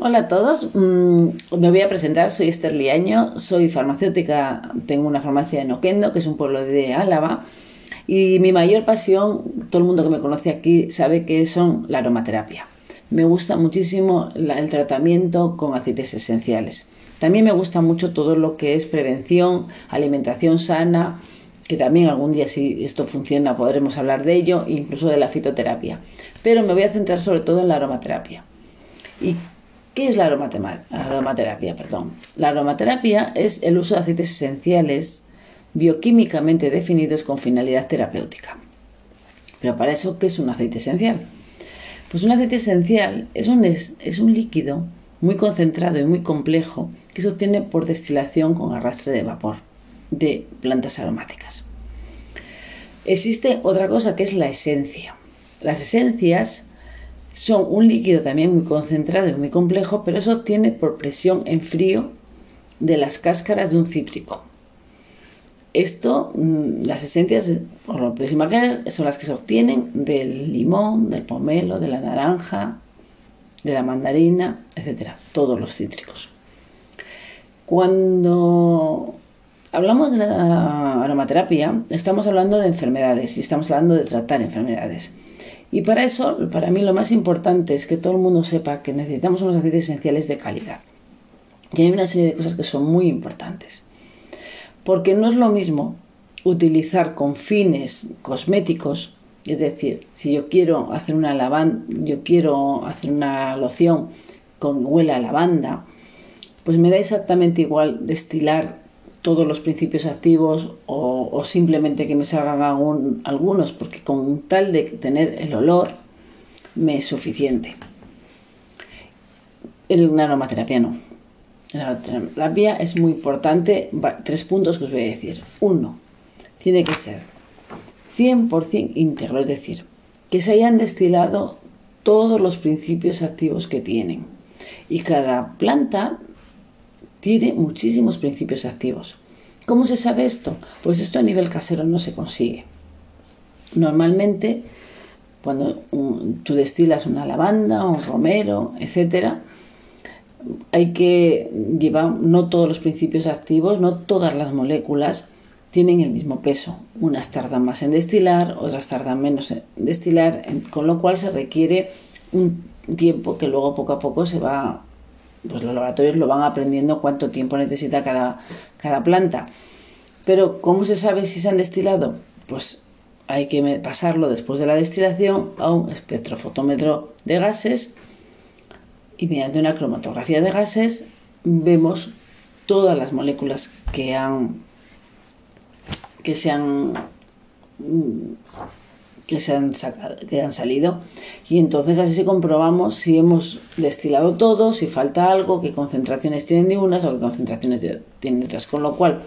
Hola a todos, mm, me voy a presentar, soy Esther Liaño, soy farmacéutica, tengo una farmacia en Oquendo, que es un pueblo de Álava, y mi mayor pasión, todo el mundo que me conoce aquí sabe que son la aromaterapia. Me gusta muchísimo el tratamiento con aceites esenciales. También me gusta mucho todo lo que es prevención, alimentación sana, que también algún día si esto funciona podremos hablar de ello, incluso de la fitoterapia. Pero me voy a centrar sobre todo en la aromaterapia. ¿Y ¿Qué es la aromaterapia? Perdón. La aromaterapia es el uso de aceites esenciales bioquímicamente definidos con finalidad terapéutica. Pero para eso, ¿qué es un aceite esencial? Pues un aceite esencial es un, es un líquido muy concentrado y muy complejo que se obtiene por destilación con arrastre de vapor de plantas aromáticas. Existe otra cosa que es la esencia. Las esencias son un líquido también muy concentrado y muy complejo, pero se obtiene por presión en frío de las cáscaras de un cítrico. Esto, mm, las esencias, os lo podéis imaginar, son las que se obtienen del limón, del pomelo, de la naranja, de la mandarina, etcétera, todos los cítricos. Cuando hablamos de la aromaterapia, estamos hablando de enfermedades y estamos hablando de tratar enfermedades. Y para eso, para mí lo más importante es que todo el mundo sepa que necesitamos unos aceites esenciales de calidad. Y hay una serie de cosas que son muy importantes. Porque no es lo mismo utilizar con fines cosméticos, es decir, si yo quiero hacer una lavanda, yo quiero hacer una loción con huela a lavanda, pues me da exactamente igual destilar todos los principios activos o, simplemente que me salgan algunos, porque con tal de tener el olor me es suficiente. En aromaterapia no. En aromaterapia es muy importante, tres puntos que os voy a decir. Uno, tiene que ser 100% íntegro, es decir, que se hayan destilado todos los principios activos que tienen. Y cada planta tiene muchísimos principios activos. ¿Cómo se sabe esto? Pues esto a nivel casero no se consigue. Normalmente, cuando tú destilas una lavanda, un romero, etcétera, hay que llevar no todos los principios activos, no todas las moléculas tienen el mismo peso. Unas tardan más en destilar, otras tardan menos en destilar, con lo cual se requiere un tiempo que luego poco a poco se va pues los laboratorios lo van aprendiendo cuánto tiempo necesita cada, cada planta. Pero ¿cómo se sabe si se han destilado? Pues hay que pasarlo después de la destilación a un espectrofotómetro de gases y mediante una cromatografía de gases vemos todas las moléculas que han que se han que, se han que han salido. Y entonces así comprobamos si hemos destilado todo, si falta algo, qué concentraciones tienen de unas o qué concentraciones tienen de otras. Con lo cual,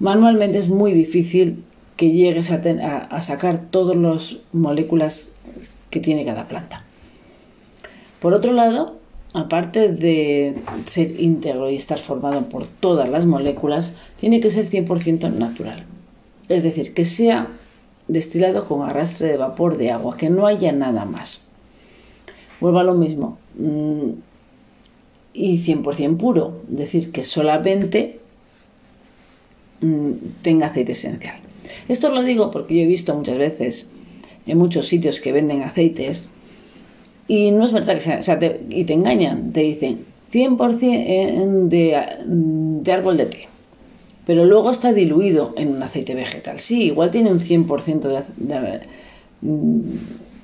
manualmente es muy difícil que llegues a, a sacar todas las moléculas que tiene cada planta. Por otro lado, aparte de ser íntegro y estar formado por todas las moléculas, tiene que ser 100% natural. Es decir, que sea destilado con arrastre de vapor de agua, que no haya nada más. Vuelvo a lo mismo. Mm, y 100% puro, es decir, que solamente mm, tenga aceite esencial. Esto lo digo porque yo he visto muchas veces en muchos sitios que venden aceites y no es verdad que sea, y te engañan, te dicen 100% de, de árbol de té pero luego está diluido en un aceite vegetal. Sí, igual tiene un 100% de,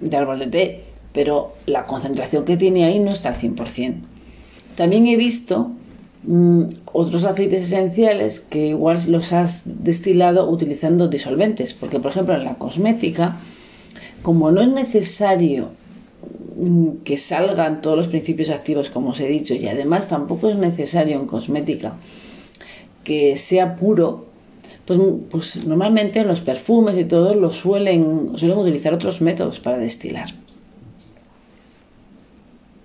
de, árbol de té, pero la concentración que tiene ahí no está al 100%. También he visto mm, otros aceites esenciales que igual los has destilado utilizando disolventes, porque por ejemplo en la cosmética, como no es necesario mm, que salgan todos los principios activos como os he dicho y además tampoco es necesario en cosmética que sea puro, pues, pues normalmente en los perfumes y todo lo suelen, suelen utilizar otros métodos para destilar.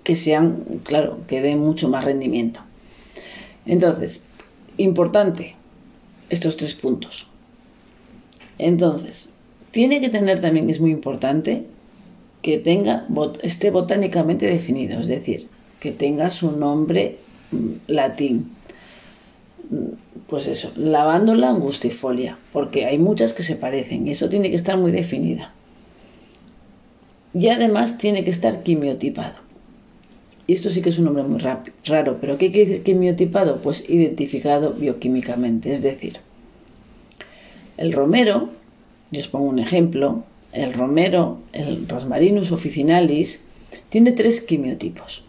Que sean, claro, que den mucho más rendimiento. Entonces, importante, estos tres puntos. Entonces, tiene que tener también, es muy importante, que tenga, esté botánicamente definido, es decir, que tenga su nombre mm, latín. Pues eso, lavándola angustifolia, porque hay muchas que se parecen y eso tiene que estar muy definida. Y además tiene que estar quimiotipado. Y esto sí que es un nombre muy raro, pero ¿qué quiere decir quimiotipado? Pues identificado bioquímicamente, es decir, el romero, yo os pongo un ejemplo, el romero, el Rosmarinus officinalis, tiene tres quimiotipos.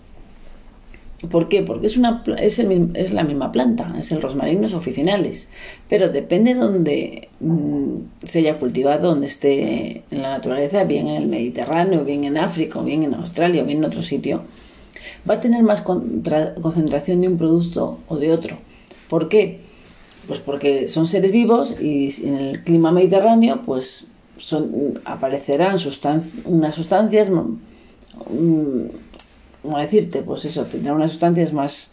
¿Por qué? Porque es, una, es, es, la misma planta, es el Rosmarinus officinalis, pero depende de donde mm, se haya cultivado, donde esté en la naturaleza, bien en el Mediterráneo, bien en África, bien en Australia, bien en otro sitio, va a tener más concentración de un producto o de otro. ¿Por qué? Pues porque son seres vivos y en el clima mediterráneo pues aparecerán unas sustancias, ¿cómo decirte? Pues eso, tendrán unas sustancias más,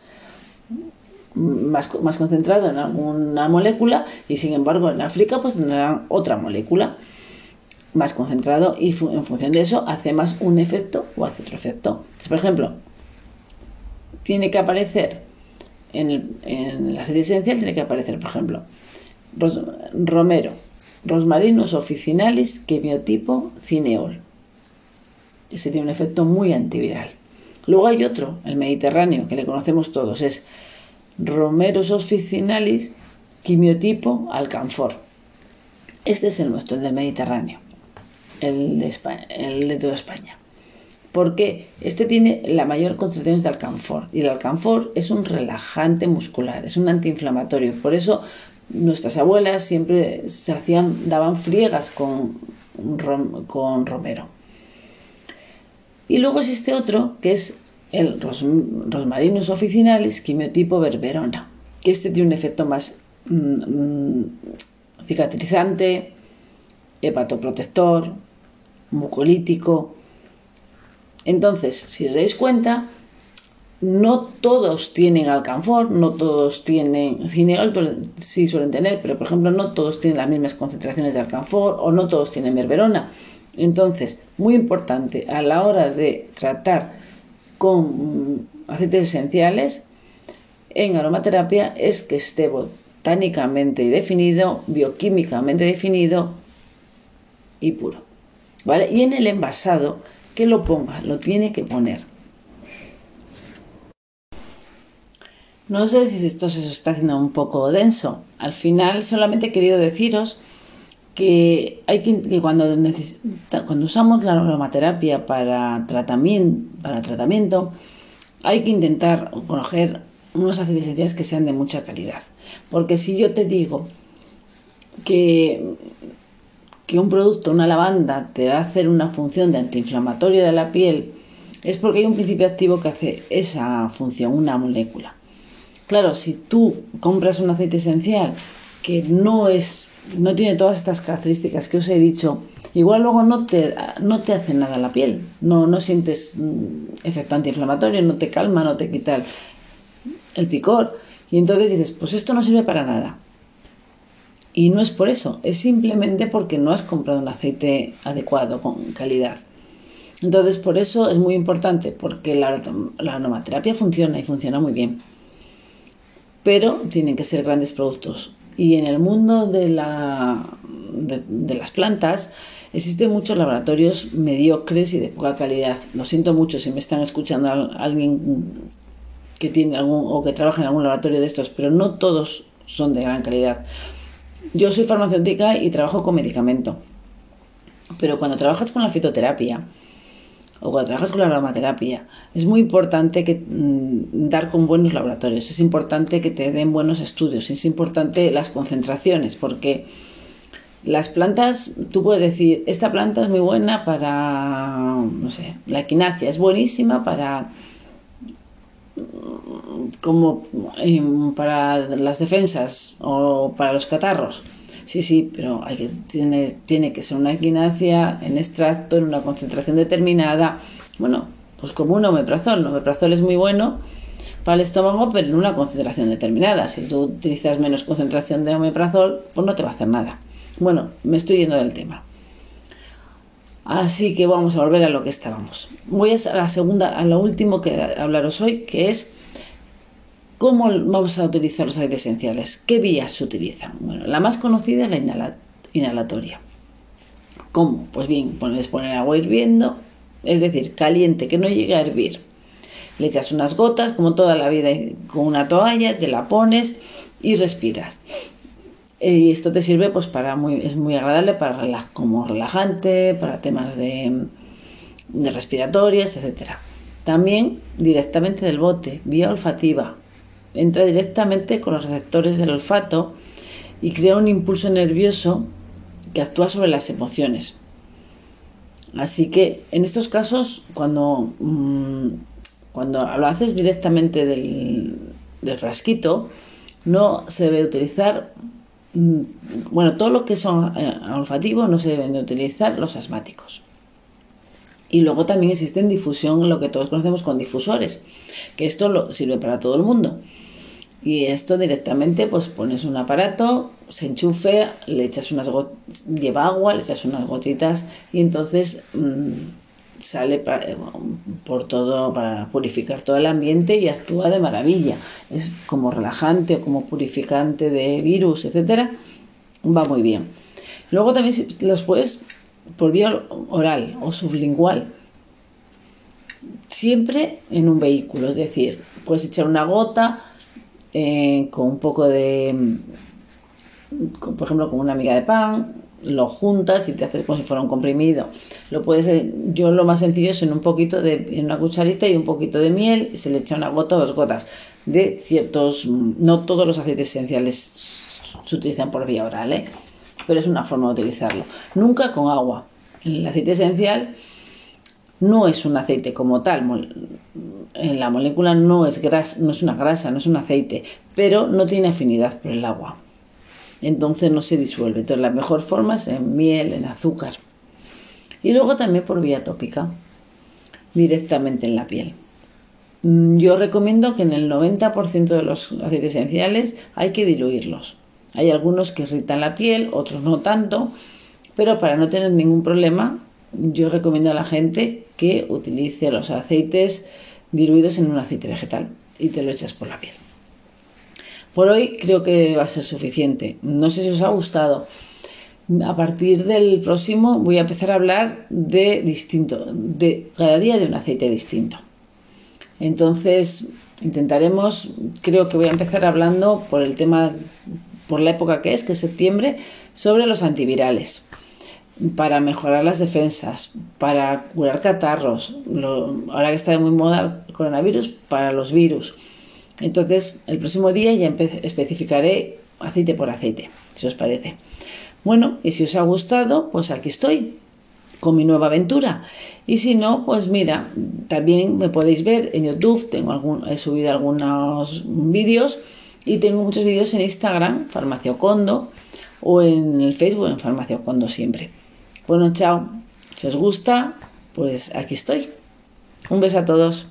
más, más concentradas en alguna molécula y sin embargo en África pues tendrán otra molécula más concentrado y en función de eso hace más un efecto o hace otro efecto. Por ejemplo, tiene que aparecer en el, en aceite esencial, tiene que aparecer, por ejemplo, romero, Rosmarinus officinalis, quimiotipo cineol. Ese tiene un efecto muy antiviral. Luego hay otro, el mediterráneo, que le conocemos todos, es Romerus officinalis, quimiotipo alcanfor. Este es el nuestro, el del Mediterráneo, el de, toda España. Porque este tiene la mayor concentración de alcanfor. Y el alcanfor es un relajante muscular, es un antiinflamatorio. Por eso nuestras abuelas siempre se hacían, daban friegas con romero. Y luego existe otro que es el Rosmarinus officinalis quimiotipo berberona, que este tiene un efecto más mm, mm, cicatrizante, hepatoprotector, mucolítico. Entonces, si os dais cuenta, no todos tienen alcanfor, no todos tienen cineol, sí suelen tener, pero por ejemplo no todos tienen las mismas concentraciones de alcanfor o no todos tienen merverona. Entonces, muy importante a la hora de tratar con aceites esenciales en aromaterapia es que esté botánicamente definido, bioquímicamente definido y puro. ¿Vale? Y en el envasado, que lo ponga, lo tiene que poner No sé si esto se está haciendo un poco denso. Al final solamente he querido deciros que hay que, cuando, cuando usamos la aromaterapia para tratamiento, para tratamiento, hay que intentar coger unos aceites esenciales que sean de mucha calidad. Porque si yo te digo que, que un producto, una lavanda, te va a hacer una función de antiinflamatoria de la piel, es porque hay un principio activo que hace esa función, una molécula. Claro, si tú compras un aceite esencial que no es no tiene todas estas características que os he dicho, igual luego no te, no te hace nada la piel, no, no sientes mm, efecto antiinflamatorio, no te calma, no te quita el, picor. Y entonces dices, pues esto no sirve para nada. Y no es por eso, es simplemente porque no has comprado un aceite adecuado, con calidad. Entonces, por eso es muy importante, porque la, la aromaterapia funciona y funciona muy bien pero tienen que ser grandes productos. Y en el mundo de, la, de, las plantas existen muchos laboratorios mediocres y de poca calidad. Lo siento mucho si me están escuchando alguien que tiene algún o que trabaja en algún laboratorio de estos, pero no todos son de gran calidad. Yo soy farmacéutica y trabajo con medicamento. Pero cuando trabajas con la fitoterapia, o cuando trabajas con la aromaterapia, es muy importante mm, dar con buenos laboratorios, es importante que te den buenos estudios, es importante las concentraciones, porque las plantas, tú puedes decir, esta planta es muy buena para, no sé, la equinacia, es buenísima para como em, para las defensas o para los catarros Sí, sí, pero hay que, tiene, tiene que ser una equinacia en extracto, en una concentración determinada. Bueno, pues como un omeprazol. El omeprazol es muy bueno para el estómago, pero en una concentración determinada. Si tú utilizas menos concentración de omeprazol, pues no te va a hacer nada. Bueno, me estoy yendo del tema. Así que vamos a volver a lo que estábamos. Voy a la segunda, a lo último que hablaros hoy, que es cómo vamos a utilizar los aceites esenciales. ¿Qué vías se utilizan? Bueno, la más conocida es la inhalatoria. ¿Cómo? Pues bien, puedes poner agua hirviendo, es decir, caliente, que no llegue a hervir. Le echas unas gotas, como toda la vida, con una toalla, te la pones y respiras. Y esto te sirve pues para muy, es muy agradable para como relajante, para temas de, de respiratorias, etc. También directamente del bote, vía olfativa. Entra directamente con los receptores del olfato y crea un impulso nervioso que actúa sobre las emociones. Así que en estos casos, cuando, mm, cuando lo haces directamente del, del frasquito, no se debe utilizar Mm, bueno, todo lo que son eh, olfativos no se deben de utilizar los asmáticos. Y luego también existe en difusión lo que todos conocemos con difusores, que esto lo, sirve para todo el mundo. Y esto directamente, pues pones un aparato, se enchufe, le echas unas gotitas, lleva agua, le echas unas gotitas y entonces mm, sale eh, por todo para purificar todo el ambiente y actúa de maravilla. Es como relajante o como purificante de virus, etcétera. Va muy bien. Luego también los puedes por vía oral o sublingual. Siempre en un vehículo, es decir, puedes echar una gota eh, con un poco de, por ejemplo, con una miga de pan, lo juntas y te haces como si fuera un comprimido. Lo puedes, eh, yo lo más sencillo es en un poquito de, en una cucharita y un poquito de miel, se le echa una gota o dos gotas de ciertos, no todos los aceites esenciales se utilizan por vía oral, ¿eh? Pero es una forma de utilizarlo. Nunca con agua. El aceite esencial no es un aceite como tal, la molécula no es, grasa, no es una grasa, no es un aceite, pero no tiene afinidad por el agua entonces no se disuelve. Entonces la mejor forma es en miel, en azúcar. Y luego también por vía tópica, directamente en la piel. Mm, yo recomiendo que en el 90% de los aceites esenciales hay que diluirlos. Hay algunos que irritan la piel, otros no tanto, pero para no tener ningún problema, yo recomiendo a la gente que utilice los aceites diluidos en un aceite vegetal y te lo echas por la piel. Por hoy creo que va a ser suficiente. No sé si os ha gustado. A partir del próximo voy a empezar a hablar de distinto, de cada día de un aceite distinto. Entonces intentaremos, creo que voy a empezar hablando por el tema, por la época que es, que es septiembre, sobre los antivirales para mejorar las defensas, para curar catarros, ahora que está de muy moda el coronavirus, para los virus entonces, el próximo día ya especificaré aceite por aceite, si os parece. Bueno, y si os ha gustado, pues aquí estoy con mi nueva aventura. Y si no, pues mira, también me podéis ver en YouTube, tengo algún, he subido algunos vídeos y tengo muchos vídeos en Instagram, Farmacia Ocondo, o en el Facebook, en Farmacia siempre. Bueno, chao. Si os gusta, pues aquí estoy. Un beso a todos.